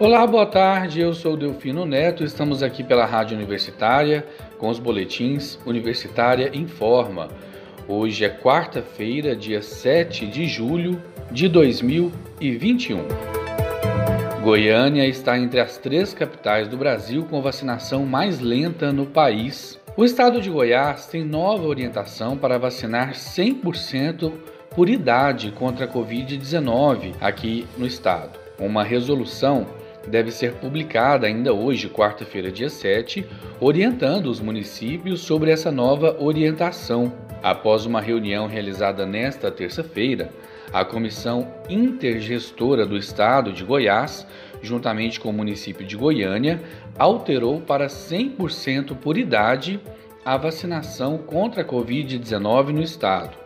Olá, boa tarde. Eu sou Delfino Neto. Estamos aqui pela Rádio Universitária com os boletins Universitária Informa. Hoje é quarta-feira, dia 7 de julho de 2021. Goiânia está entre as três capitais do Brasil com vacinação mais lenta no país. O estado de Goiás tem nova orientação para vacinar 100% por idade contra a Covid-19 aqui no estado. Uma resolução deve ser publicada ainda hoje, quarta-feira, dia 7, orientando os municípios sobre essa nova orientação. Após uma reunião realizada nesta terça-feira, a Comissão Intergestora do Estado de Goiás, juntamente com o município de Goiânia, alterou para 100% por idade a vacinação contra a Covid-19 no estado.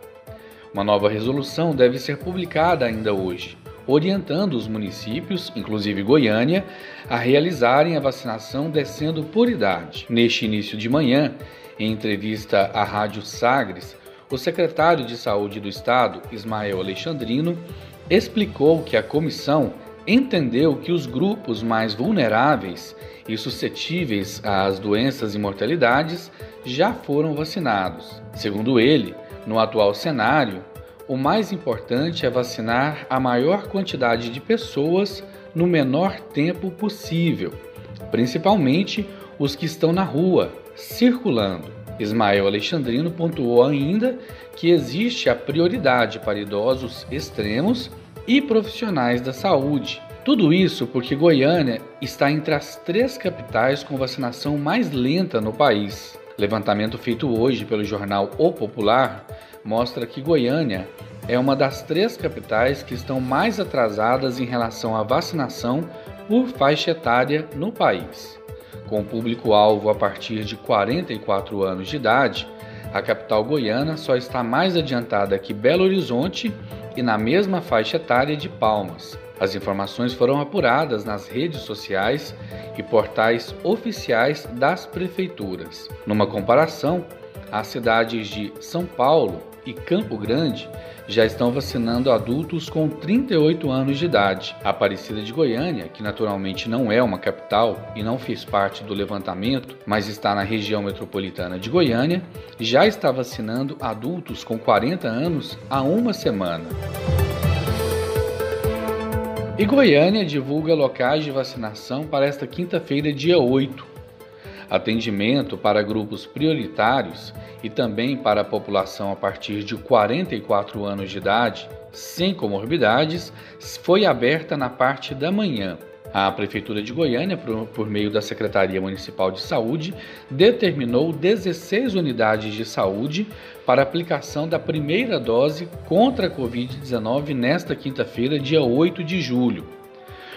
Uma nova resolução deve ser publicada ainda hoje, orientando os municípios, inclusive Goiânia, a realizarem a vacinação descendo por idade. Neste início de manhã, em entrevista à Rádio Sagres, o secretário de Saúde do Estado, Ismael Alexandrino, explicou que a comissão entendeu que os grupos mais vulneráveis e suscetíveis às doenças e mortalidades já foram vacinados. Segundo ele, no atual cenário, o mais importante é vacinar a maior quantidade de pessoas no menor tempo possível, principalmente os que estão na rua, circulando. Ismael Alexandrino pontuou ainda que existe a prioridade para idosos extremos e profissionais da saúde. Tudo isso porque Goiânia está entre as três capitais com vacinação mais lenta no país. Levantamento feito hoje pelo jornal O Popular mostra que Goiânia é uma das três capitais que estão mais atrasadas em relação à vacinação por faixa etária no país. Com público-alvo a partir de 44 anos de idade, a capital goiana só está mais adiantada que Belo Horizonte e na mesma faixa etária de Palmas. As informações foram apuradas nas redes sociais e portais oficiais das prefeituras. Numa comparação, as cidades de São Paulo e Campo Grande já estão vacinando adultos com 38 anos de idade. A Aparecida de Goiânia, que naturalmente não é uma capital e não fez parte do levantamento, mas está na região metropolitana de Goiânia, já está vacinando adultos com 40 anos há uma semana. E Goiânia divulga locais de vacinação para esta quinta-feira, dia 8. Atendimento para grupos prioritários e também para a população a partir de 44 anos de idade, sem comorbidades, foi aberta na parte da manhã. A Prefeitura de Goiânia, por, por, meio da Secretaria Municipal de Saúde, determinou 16 unidades de saúde para aplicação da primeira dose contra a Covid-19 nesta quinta-feira, dia 8 de julho.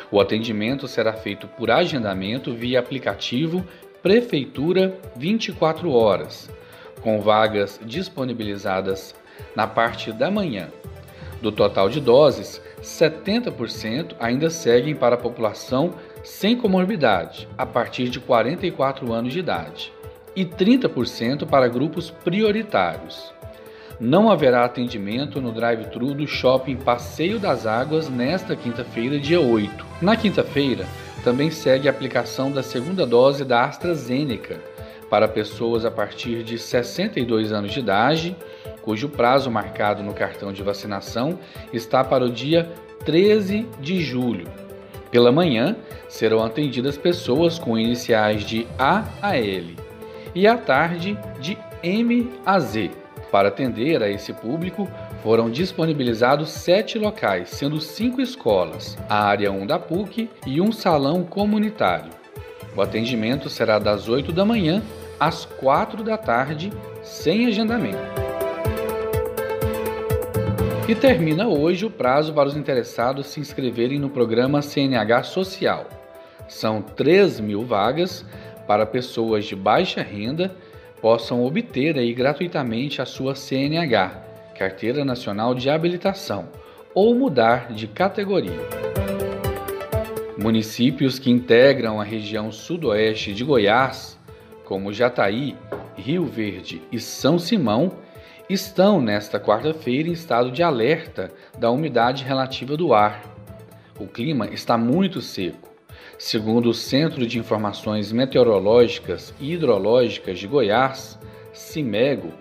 O atendimento será feito por agendamento via aplicativo Prefeitura 24 horas, com vagas disponibilizadas na parte da manhã. Do total de doses, 70% ainda seguem para a população sem comorbidade, a partir de 44 anos de idade, e 30% para grupos prioritários. Não haverá atendimento no drive-thru do shopping Passeio das Águas nesta quinta-feira, dia 8. Na quinta-feira, também segue a aplicação da segunda dose da AstraZeneca para pessoas a partir de 62 anos de idade, cujo prazo marcado no cartão de vacinação está para o dia 13 de julho. Pela manhã, serão atendidas pessoas com iniciais de A a L e à tarde de M a Z. Para atender a esse público, foram disponibilizados sete locais, sendo cinco escolas, a área 1 da PUC e um salão comunitário. O atendimento será das 8 da manhã às 4 da tarde, sem agendamento. E termina hoje o prazo para os interessados se inscreverem no programa CNH Social. São 3 mil vagas para pessoas de baixa renda possam obter aí gratuitamente a sua CNH, Carteira Nacional de Habilitação, ou mudar de categoria. Municípios que integram a região sudoeste de Goiás, como Jataí, Rio Verde e São Simão, estão nesta quarta-feira em estado de alerta da umidade relativa do ar. O clima está muito seco, Segundo o Centro de Informações Meteorológicas e Hidrológicas de Goiás, CIMEGO,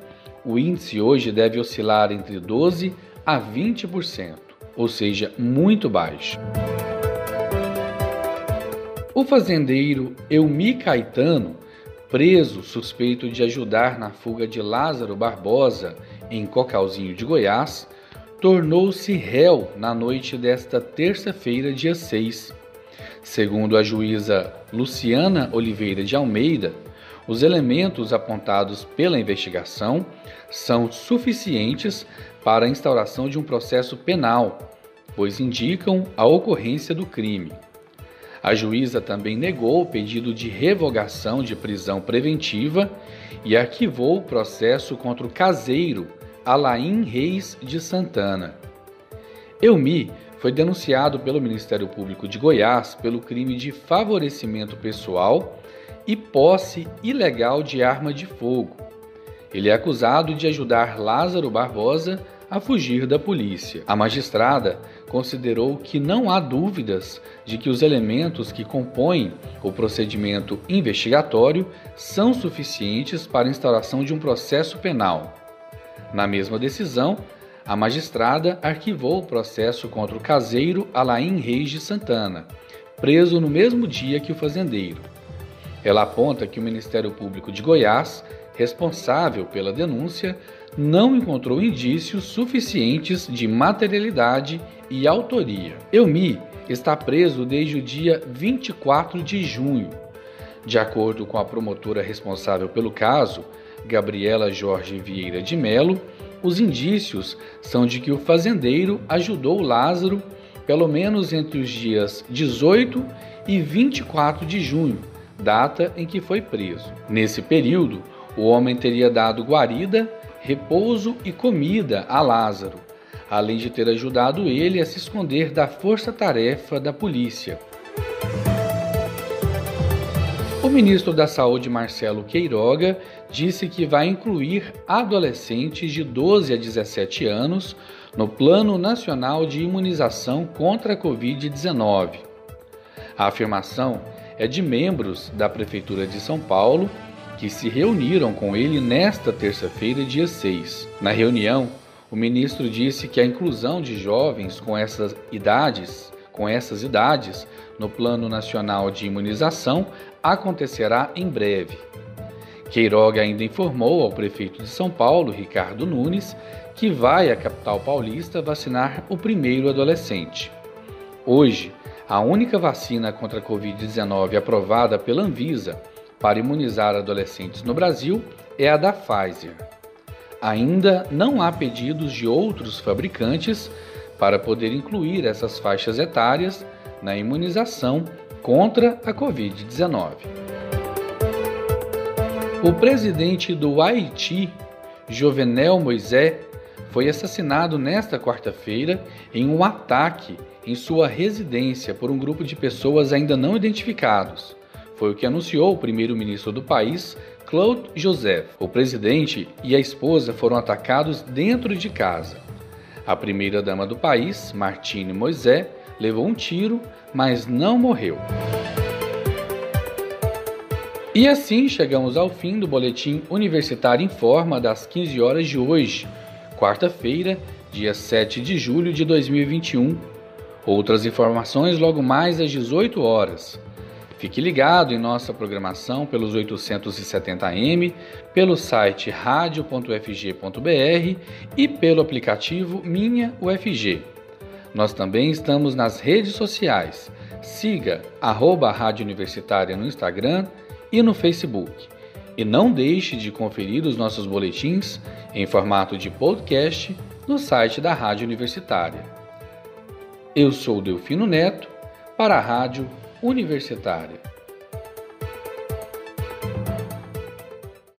o índice hoje deve oscilar entre 12% a 20%, ou seja, muito baixo. O fazendeiro Elmi Caetano, preso suspeito de ajudar na fuga de Lázaro Barbosa em Cocalzinho de Goiás, tornou-se réu na noite desta terça-feira, dia 6. Segundo a juíza Luciana Oliveira de Almeida, os elementos apontados pela investigação são suficientes para a instauração de um processo penal, pois indicam a ocorrência do crime. A juíza também negou o pedido de revogação de prisão preventiva e arquivou o processo contra o caseiro Alain Reis de Santana. Elmi foi denunciado pelo Ministério Público de Goiás pelo crime de favorecimento pessoal e posse ilegal de arma de fogo. Ele é acusado de ajudar Lázaro Barbosa a fugir da polícia. A magistrada considerou que não há dúvidas de que os elementos que compõem o procedimento investigatório são suficientes para a instauração de um processo penal. Na mesma decisão, a magistrada arquivou o processo contra o caseiro Alain Reis de Santana, preso no mesmo dia que o fazendeiro. Ela aponta que o Ministério Público de Goiás, responsável pela denúncia, não encontrou indícios suficientes de materialidade e autoria. Elmi está preso desde o dia 24 de junho. De acordo com a promotora responsável pelo caso, Gabriela Jorge Vieira de Melo, os indícios são de que o fazendeiro ajudou Lázaro pelo menos entre os dias 18 e 24 de junho, data em que foi preso. Nesse período, o homem teria dado guarida, repouso e comida a Lázaro, além de ter ajudado ele a se esconder da força-tarefa da polícia. O ministro da Saúde, Marcelo Queiroga, disse que vai incluir adolescentes de 12 a 17 anos no Plano Nacional de Imunização contra a Covid-19. A afirmação é de membros da Prefeitura de São Paulo que se reuniram com ele nesta terça-feira, dia 6. Na reunião, o ministro disse que a inclusão de jovens com essas idades, com essas idades, no Plano Nacional de Imunização acontecerá em breve. Queiroga ainda informou ao prefeito de São Paulo, Ricardo Nunes, que vai à capital paulista vacinar o primeiro adolescente. Hoje, a única vacina contra a Covid-19 aprovada pela Anvisa para imunizar adolescentes no Brasil é a da Pfizer. Ainda não há pedidos de outros fabricantes para poder incluir essas faixas etárias na imunização contra a Covid-19. O presidente do Haiti, Jovenel Moisés, foi assassinado nesta quarta-feira em um ataque em sua residência por um grupo de pessoas ainda não identificados. Foi o que anunciou o primeiro-ministro do país, Claude Joseph. O presidente e a esposa foram atacados dentro de casa. A primeira-dama do país, Martine Moisés, levou um tiro, mas não morreu. E assim chegamos ao fim do boletim Universitário em Forma das 15 horas de hoje, quarta-feira, dia 7 de julho de 2021. Outras informações logo mais às 18 horas. Fique ligado em nossa programação pelos 870m, pelo site radio.ufg.br e pelo aplicativo Minha UFG. Nós também estamos nas redes sociais. Siga arroba Rádio Universitária no Instagram e no Facebook. E não deixe de conferir os nossos boletins em formato de podcast no site da Rádio Universitária. Eu sou Delfino Neto para a Rádio Universitária.